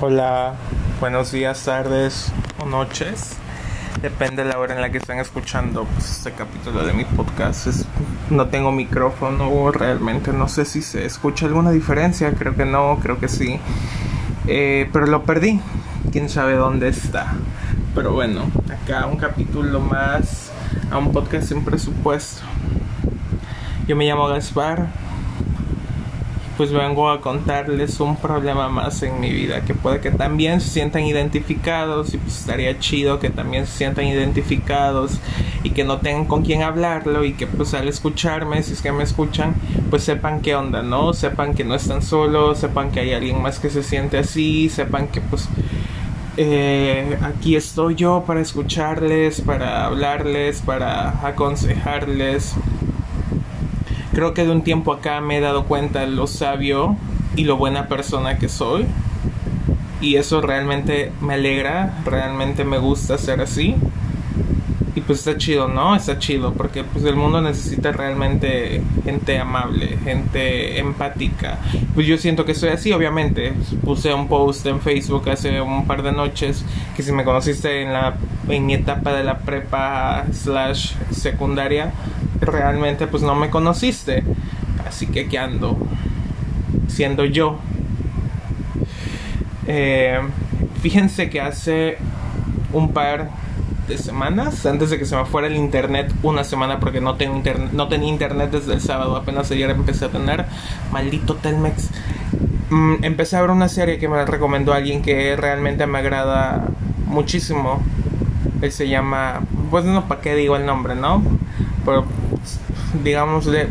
Hola, buenos días, tardes o noches. Depende de la hora en la que estén escuchando pues, este capítulo de mi podcast. Es- no tengo micrófono, realmente no sé si se escucha alguna diferencia. Creo que no, creo que sí. Eh, pero lo perdí. Quién sabe dónde está. Pero bueno, acá un capítulo más a un podcast sin presupuesto. Yo me llamo Gaspar pues vengo a contarles un problema más en mi vida que puede que también se sientan identificados y pues estaría chido que también se sientan identificados y que no tengan con quién hablarlo y que pues al escucharme, si es que me escuchan, pues sepan qué onda, ¿no? Sepan que no están solos, sepan que hay alguien más que se siente así, sepan que pues eh, aquí estoy yo para escucharles, para hablarles, para aconsejarles. Creo que de un tiempo acá me he dado cuenta lo sabio y lo buena persona que soy. Y eso realmente me alegra, realmente me gusta ser así. Y pues está chido, ¿no? Está chido porque pues el mundo necesita realmente gente amable, gente empática. Pues yo siento que soy así, obviamente. Puse un post en Facebook hace un par de noches que si me conociste en la en mi etapa de la prepa slash secundaria, realmente pues no me conociste. Así que aquí ando siendo yo. Eh, fíjense que hace un par de semanas, antes de que se me fuera el internet, una semana porque no, tengo internet, no tenía internet desde el sábado, apenas ayer empecé a tener, maldito Telmex. Mm, empecé a ver una serie que me recomendó alguien que realmente me agrada muchísimo. Él se llama, pues no, ¿para qué digo el nombre, no? Pero digámosle,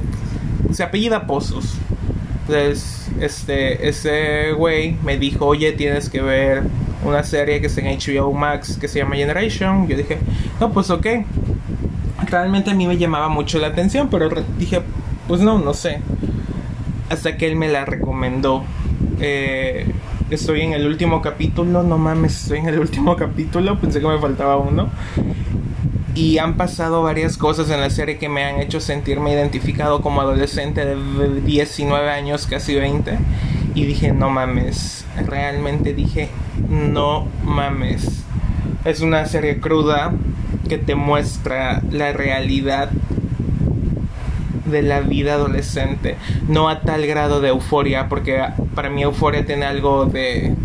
se apellida Pozos. Entonces, este, ese güey me dijo, oye, tienes que ver una serie que está en HBO Max que se llama Generation. Yo dije, no, pues ok. Realmente a mí me llamaba mucho la atención, pero dije, pues no, no sé. Hasta que él me la recomendó. Eh, estoy en el último capítulo, no mames, estoy en el último capítulo, pensé que me faltaba uno. Y han pasado varias cosas en la serie que me han hecho sentirme identificado como adolescente de 19 años, casi 20. Y dije, no mames. Realmente dije, no mames. Es una serie cruda que te muestra la realidad de la vida adolescente. No a tal grado de euforia, porque para mí euforia tiene algo de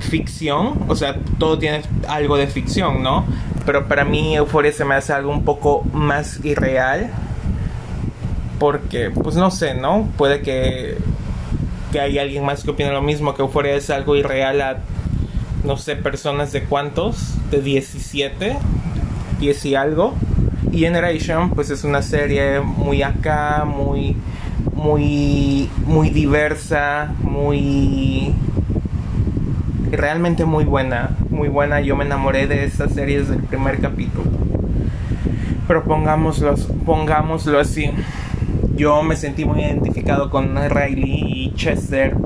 ficción, o sea, todo tiene algo de ficción, ¿no? Pero para mí Euforia se me hace algo un poco más irreal. Porque, pues no sé, ¿no? Puede que, que hay alguien más que opine lo mismo, que Euforia es algo irreal a, no sé, personas de cuántos, de 17, 10 y algo. Y Generation, pues es una serie muy acá, muy, muy, muy diversa, muy realmente muy buena, muy buena. Yo me enamoré de esta serie desde el primer capítulo. Pero pongámoslo, así. Yo me sentí muy identificado con Riley y Chester,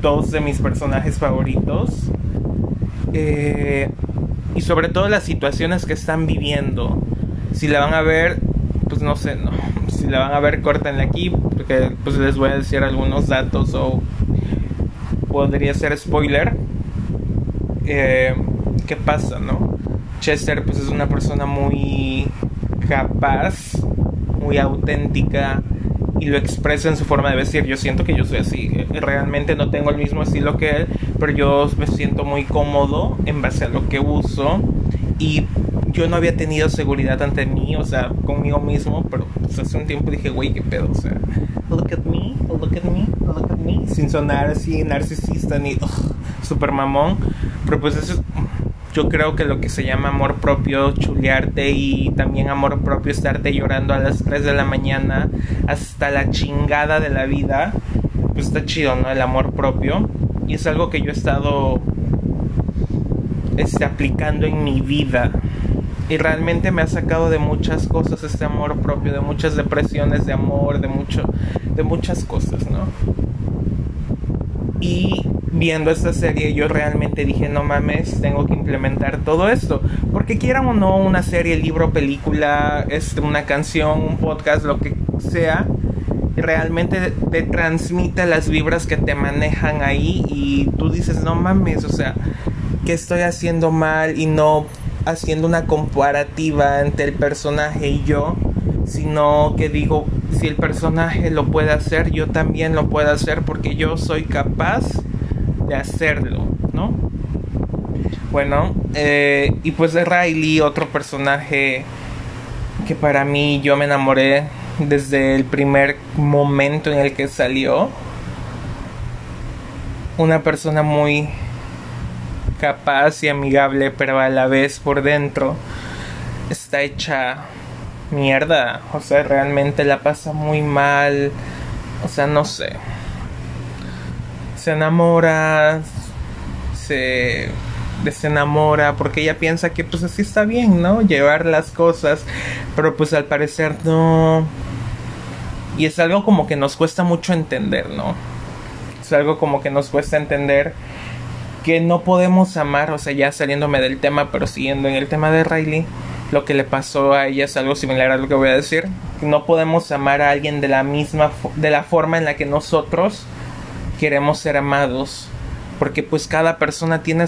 dos de mis personajes favoritos. Eh, y sobre todo las situaciones que están viviendo. Si la van a ver, pues no sé, no. Si la van a ver, córtenla aquí, porque pues les voy a decir algunos datos o podría ser spoiler. Eh, ¿Qué pasa, no? Chester pues es una persona muy capaz, muy auténtica y lo expresa en su forma de vestir. Yo siento que yo soy así. Realmente no tengo el mismo estilo que él, pero yo me siento muy cómodo en base a lo que uso y yo no había tenido seguridad ante mí, o sea, conmigo mismo, pero pues, hace un tiempo dije, güey, qué pedo, o sea, look at me, look at me, look at me, sin sonar así narcisista ni super mamón, pero pues eso es, yo creo que lo que se llama amor propio, chulearte y también amor propio, estarte llorando a las 3 de la mañana hasta la chingada de la vida, pues está chido, ¿no? El amor propio, y es algo que yo he estado este, aplicando en mi vida y realmente me ha sacado de muchas cosas este amor propio, de muchas depresiones de amor, de mucho, de muchas cosas, ¿no? Y viendo esta serie yo realmente dije, no mames, tengo que implementar todo esto. Porque quieran o no, una serie, libro, película, este, una canción, un podcast, lo que sea, realmente te transmite las vibras que te manejan ahí y tú dices, no mames, o sea, que estoy haciendo mal y no haciendo una comparativa entre el personaje y yo, sino que digo, si el personaje lo puede hacer, yo también lo puedo hacer porque yo soy capaz de hacerlo, ¿no? Bueno, eh, y pues de Riley, otro personaje que para mí yo me enamoré desde el primer momento en el que salió. Una persona muy capaz y amigable, pero a la vez por dentro está hecha mierda. O sea, realmente la pasa muy mal. O sea, no sé. Se enamora, se desenamora porque ella piensa que pues así está bien, ¿no? Llevar las cosas, pero pues al parecer no. Y es algo como que nos cuesta mucho entender, ¿no? Es algo como que nos cuesta entender que no podemos amar, o sea, ya saliéndome del tema, pero siguiendo en el tema de Riley, lo que le pasó a ella es algo similar a lo que voy a decir. No podemos amar a alguien de la misma, de la forma en la que nosotros queremos ser amados, porque pues cada persona tiene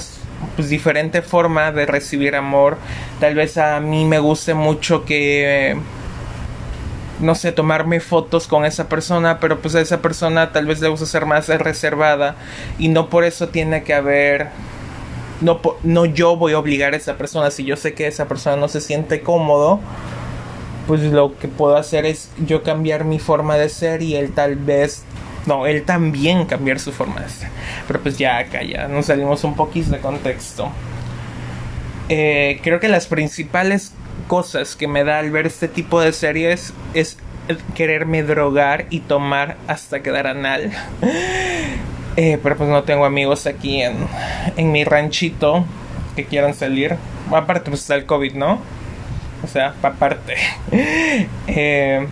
pues diferente forma de recibir amor. Tal vez a mí me guste mucho que no sé, tomarme fotos con esa persona, pero pues a esa persona tal vez le gusta ser más reservada y no por eso tiene que haber no, no yo voy a obligar a esa persona, si yo sé que esa persona no se siente cómodo, pues lo que puedo hacer es yo cambiar mi forma de ser y él tal vez no, él también cambiar su forma de ser. Pero pues ya acá ya nos salimos un poquito de contexto. Eh, creo que las principales cosas que me da al ver este tipo de series es quererme drogar y tomar hasta quedar anal. Eh, pero pues no tengo amigos aquí en, en mi ranchito que quieran salir. Aparte pues está el COVID, ¿no? O sea, aparte. eh,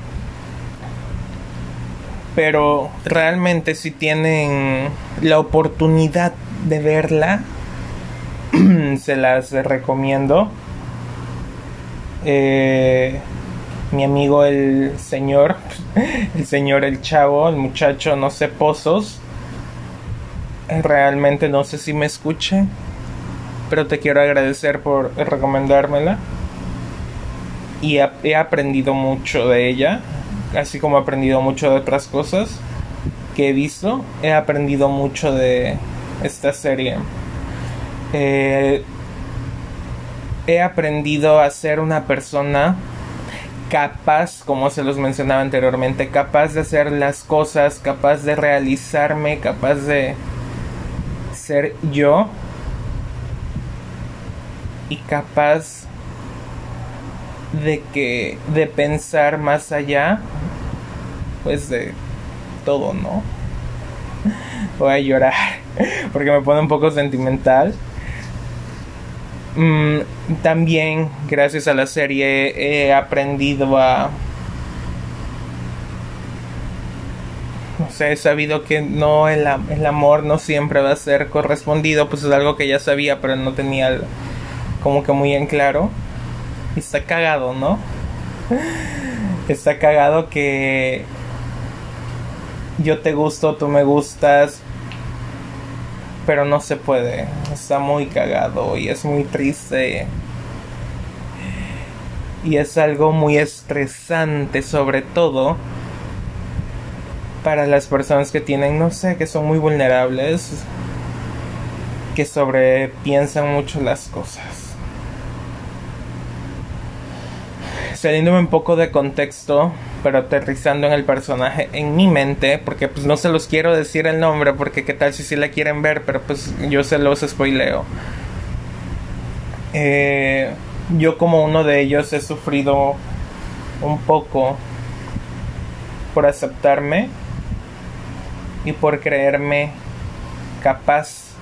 pero realmente si tienen la oportunidad de verla, se las recomiendo. Eh, mi amigo el señor, el señor el chavo, el muchacho, no sé, pozos. Realmente no sé si me escuche, pero te quiero agradecer por recomendármela. Y he aprendido mucho de ella, así como he aprendido mucho de otras cosas que he visto. He aprendido mucho de esta serie. Eh, he aprendido a ser una persona capaz, como se los mencionaba anteriormente, capaz de hacer las cosas, capaz de realizarme, capaz de ser yo y capaz de que de pensar más allá pues de todo, ¿no? Voy a llorar porque me pone un poco sentimental Mm, también, gracias a la serie, he aprendido a... No sé, he sabido que no, el, el amor no siempre va a ser correspondido, pues es algo que ya sabía, pero no tenía como que muy en claro. Está cagado, ¿no? Está cagado que yo te gusto, tú me gustas, pero no se puede. Está muy cagado y es muy triste. Y es algo muy estresante sobre todo para las personas que tienen, no sé, que son muy vulnerables, que sobrepiensan mucho las cosas. Saliéndome un poco de contexto, pero aterrizando en el personaje en mi mente, porque pues no se los quiero decir el nombre, porque qué tal si sí la quieren ver, pero pues yo se los spoileo. Eh, yo como uno de ellos he sufrido un poco por aceptarme y por creerme capaz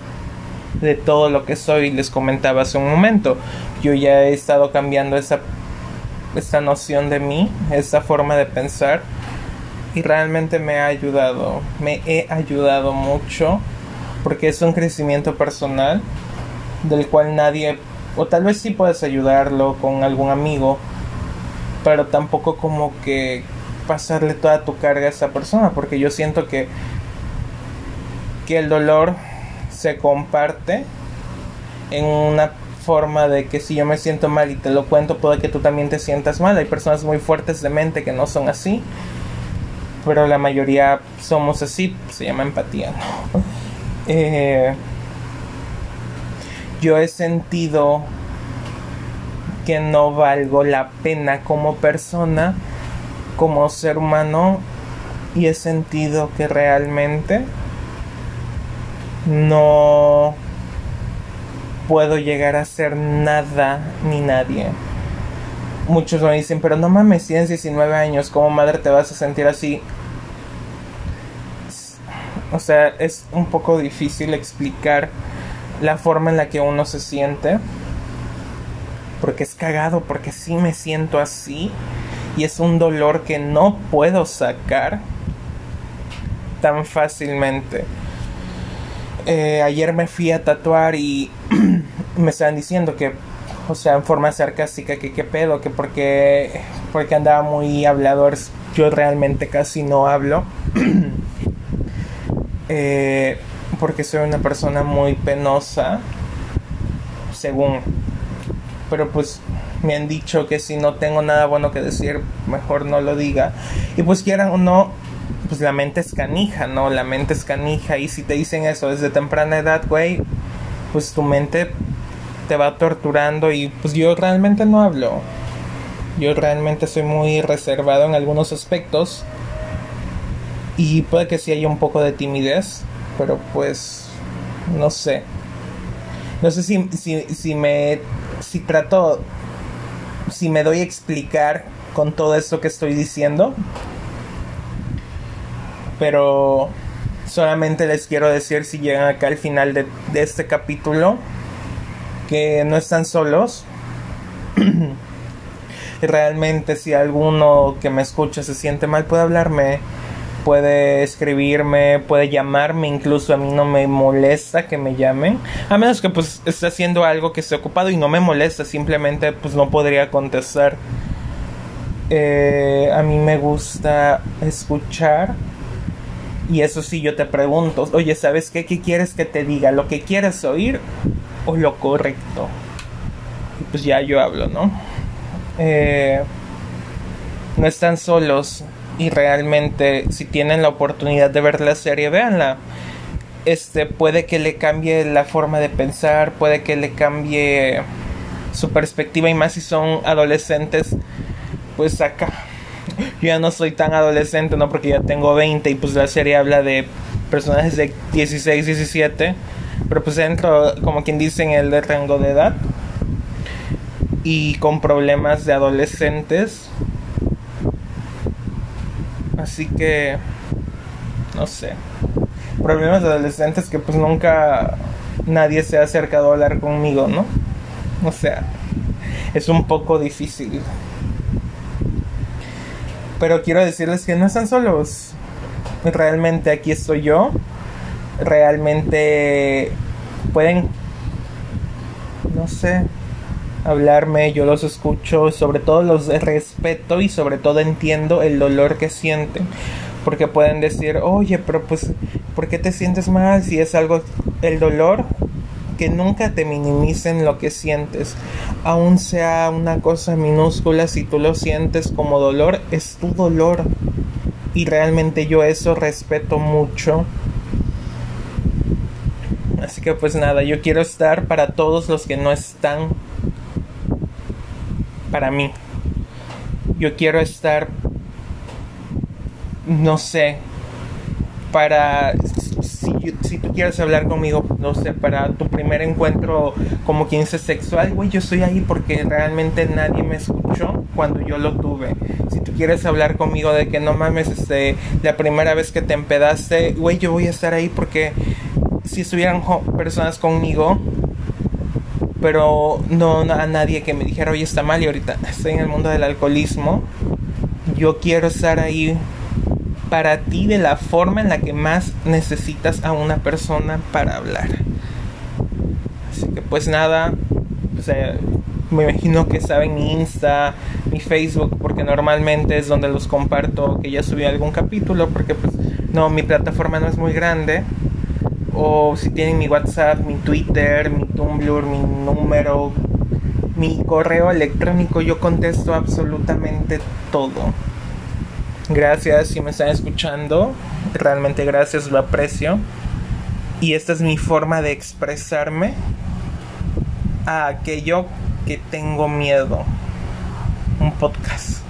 de todo lo que soy. Les comentaba hace un momento, yo ya he estado cambiando esa esta noción de mí, esta forma de pensar y realmente me ha ayudado, me he ayudado mucho porque es un crecimiento personal del cual nadie, o tal vez sí puedes ayudarlo con algún amigo, pero tampoco como que pasarle toda tu carga a esa persona, porque yo siento que, que el dolor se comparte en una forma de que si yo me siento mal y te lo cuento, puede que tú también te sientas mal. Hay personas muy fuertes de mente que no son así, pero la mayoría somos así, se llama empatía. Eh, yo he sentido que no valgo la pena como persona, como ser humano, y he sentido que realmente no puedo llegar a ser nada ni nadie. Muchos me dicen, pero no mames, tienes 19 años, ¿cómo madre te vas a sentir así? O sea, es un poco difícil explicar la forma en la que uno se siente. Porque es cagado, porque sí me siento así. Y es un dolor que no puedo sacar tan fácilmente. Eh, ayer me fui a tatuar y me estaban diciendo que, o sea, en forma sarcástica, que qué pedo, que porque, porque andaba muy hablador, yo realmente casi no hablo. eh, porque soy una persona muy penosa, según. Pero pues me han dicho que si no tengo nada bueno que decir, mejor no lo diga. Y pues quieran o no, pues la mente es canija, ¿no? La mente es canija y si te dicen eso desde temprana edad, güey, pues tu mente te va torturando y pues yo realmente no hablo. Yo realmente soy muy reservado en algunos aspectos y puede que sí haya un poco de timidez, pero pues no sé. No sé si, si, si me si trato si me doy a explicar con todo esto que estoy diciendo. Pero solamente les quiero decir si llegan acá al final de, de este capítulo que no están solos. Realmente si alguno que me escucha se siente mal puede hablarme, puede escribirme, puede llamarme, incluso a mí no me molesta que me llamen, a menos que pues esté haciendo algo que esté ocupado y no me molesta, simplemente pues no podría contestar. Eh, a mí me gusta escuchar y eso sí yo te pregunto, oye, ¿sabes qué? ¿Qué quieres que te diga? ¿Lo que quieres oír o lo correcto. Y pues ya yo hablo, ¿no? Eh, no están solos y realmente si tienen la oportunidad de ver la serie, véanla. Este puede que le cambie la forma de pensar, puede que le cambie su perspectiva y más si son adolescentes, pues acá. Yo ya no soy tan adolescente, ¿no? Porque ya tengo 20 y pues la serie habla de personajes de 16, 17 pero pues entro, como quien dice, en el rango de edad y con problemas de adolescentes. Así que, no sé, problemas de adolescentes que pues nunca nadie se ha acercado a hablar conmigo, ¿no? O sea, es un poco difícil. Pero quiero decirles que no están solos. Realmente aquí estoy yo realmente pueden, no sé, hablarme, yo los escucho, sobre todo los respeto y sobre todo entiendo el dolor que sienten. Porque pueden decir, oye, pero pues, ¿por qué te sientes mal si es algo, el dolor? Que nunca te minimicen lo que sientes. Aun sea una cosa minúscula, si tú lo sientes como dolor, es tu dolor. Y realmente yo eso respeto mucho Así que pues nada, yo quiero estar para todos los que no están para mí. Yo quiero estar, no sé, para, si, tú quieres hablar conmigo, no sé, para tu primer encuentro como quien dice sexual, güey, yo estoy ahí porque realmente nadie me escuchó cuando yo lo tuve. Si tú quieres hablar conmigo de que no mames, este, la primera vez que te empedaste, güey, yo voy a estar ahí porque si estuvieran personas conmigo, pero no a nadie que me dijera, oye, está mal y ahorita estoy en el mundo del alcoholismo, yo quiero estar ahí para ti de la forma en la que más necesitas a una persona para hablar. Así que pues nada, me imagino que saben mi Insta, mi Facebook, porque normalmente es donde los comparto que ya subí algún capítulo, porque pues no, mi plataforma no es muy grande. O si tienen mi WhatsApp, mi Twitter, mi Tumblr, mi número, mi correo electrónico, yo contesto absolutamente todo. Gracias si me están escuchando, realmente gracias, lo aprecio. Y esta es mi forma de expresarme a aquello que tengo miedo. Un podcast.